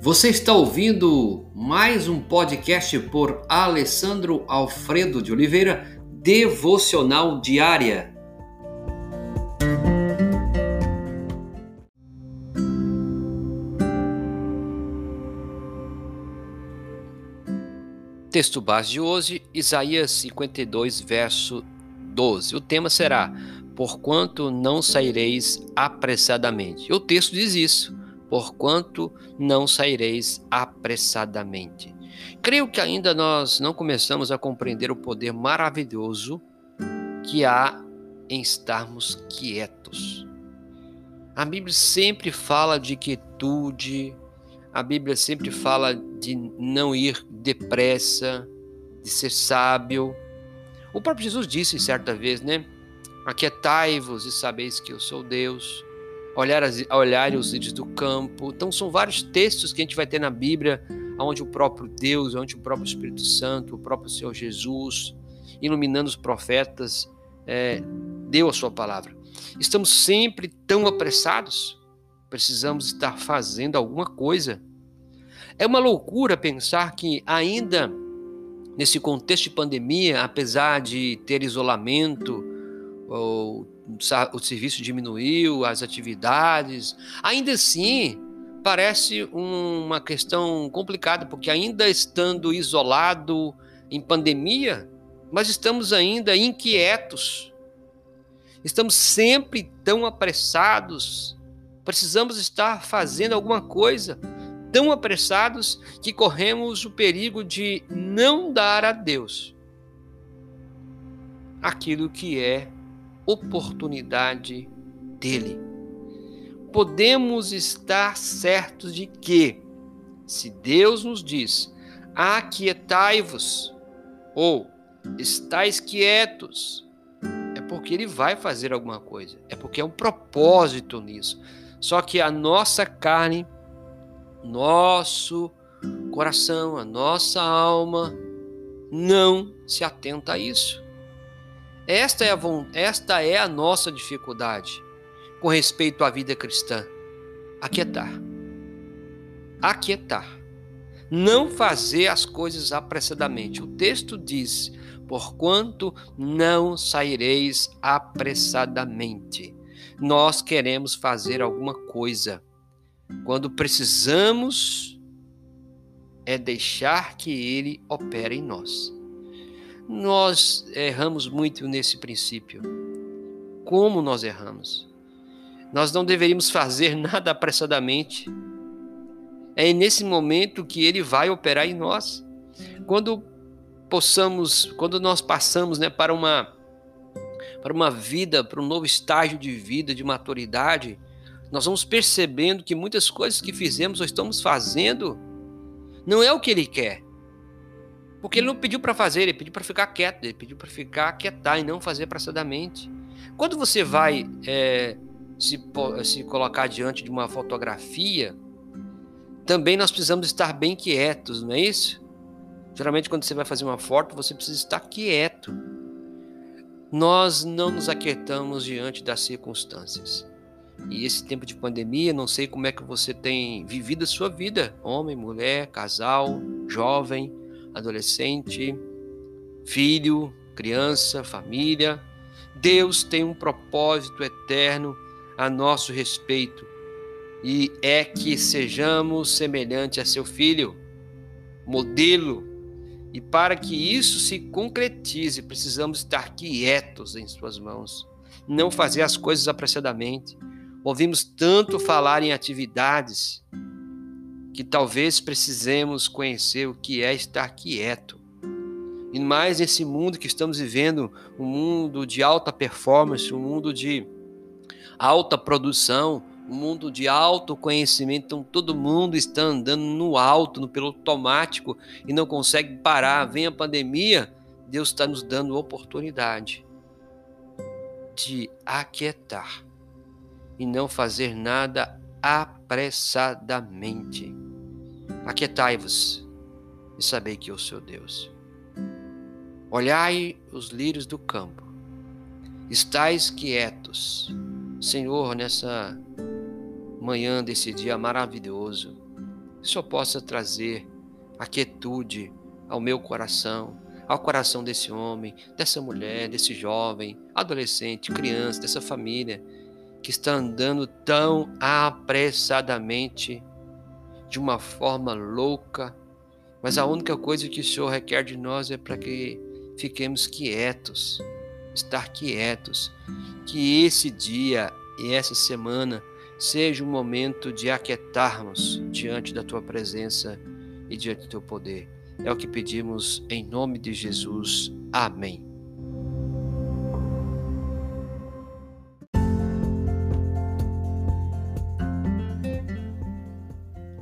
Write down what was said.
Você está ouvindo mais um podcast por Alessandro Alfredo de Oliveira, Devocional Diária. Texto base de hoje, Isaías 52, verso 12. O tema será: Porquanto não saireis apressadamente. O texto diz isso porquanto não saireis apressadamente. Creio que ainda nós não começamos a compreender o poder maravilhoso que há em estarmos quietos. A Bíblia sempre fala de quietude, a Bíblia sempre fala de não ir depressa, de ser sábio. O próprio Jesus disse certa vez, né? Aquietai-vos e sabeis que eu sou Deus olhar, as, olhar os ídolos do campo. Então, são vários textos que a gente vai ter na Bíblia, onde o próprio Deus, onde o próprio Espírito Santo, o próprio Senhor Jesus, iluminando os profetas, é, deu a sua palavra. Estamos sempre tão apressados, precisamos estar fazendo alguma coisa. É uma loucura pensar que, ainda nesse contexto de pandemia, apesar de ter isolamento, ou o serviço diminuiu, as atividades. Ainda assim, parece uma questão complicada, porque ainda estando isolado em pandemia, mas estamos ainda inquietos. Estamos sempre tão apressados. Precisamos estar fazendo alguma coisa, tão apressados que corremos o perigo de não dar a Deus aquilo que é oportunidade dele. Podemos estar certos de que, se Deus nos diz, aquietai-vos, ou estáis quietos, é porque ele vai fazer alguma coisa, é porque é um propósito nisso. Só que a nossa carne, nosso coração, a nossa alma não se atenta a isso. Esta é, a, esta é a nossa dificuldade com respeito à vida cristã. Aquietar. Aquietar. Não fazer as coisas apressadamente. O texto diz: Porquanto não saireis apressadamente. Nós queremos fazer alguma coisa. Quando precisamos, é deixar que Ele opere em nós. Nós erramos muito nesse princípio. Como nós erramos? Nós não deveríamos fazer nada apressadamente. É nesse momento que ele vai operar em nós. Quando possamos, quando nós passamos, né, para uma para uma vida, para um novo estágio de vida, de maturidade, nós vamos percebendo que muitas coisas que fizemos ou estamos fazendo não é o que ele quer. Porque ele não pediu para fazer, ele pediu para ficar quieto, ele pediu para ficar quietar e não fazer apressadamente. Quando você vai é, se, se colocar diante de uma fotografia, também nós precisamos estar bem quietos, não é isso? Geralmente, quando você vai fazer uma foto, você precisa estar quieto. Nós não nos aquietamos diante das circunstâncias. E esse tempo de pandemia, não sei como é que você tem vivido a sua vida, homem, mulher, casal, jovem adolescente, filho, criança, família. Deus tem um propósito eterno a nosso respeito e é que sejamos semelhantes a seu filho, modelo. E para que isso se concretize, precisamos estar quietos em suas mãos, não fazer as coisas apressadamente. Ouvimos tanto falar em atividades que talvez precisemos conhecer o que é estar quieto. E mais nesse mundo que estamos vivendo, um mundo de alta performance, um mundo de alta produção, um mundo de alto conhecimento, então todo mundo está andando no alto, no piloto automático e não consegue parar. Vem a pandemia, Deus está nos dando oportunidade de aquietar e não fazer nada apressadamente. Aquietai-vos e sabei que eu sou Deus. Olhai os lírios do campo, estais quietos. Senhor, nessa manhã desse dia maravilhoso, que só possa trazer a quietude ao meu coração, ao coração desse homem, dessa mulher, desse jovem, adolescente, criança, dessa família que está andando tão apressadamente, de uma forma louca, mas a única coisa que o Senhor requer de nós é para que fiquemos quietos, estar quietos, que esse dia e essa semana seja um momento de aquietarmos diante da tua presença e diante do teu poder. É o que pedimos em nome de Jesus. Amém.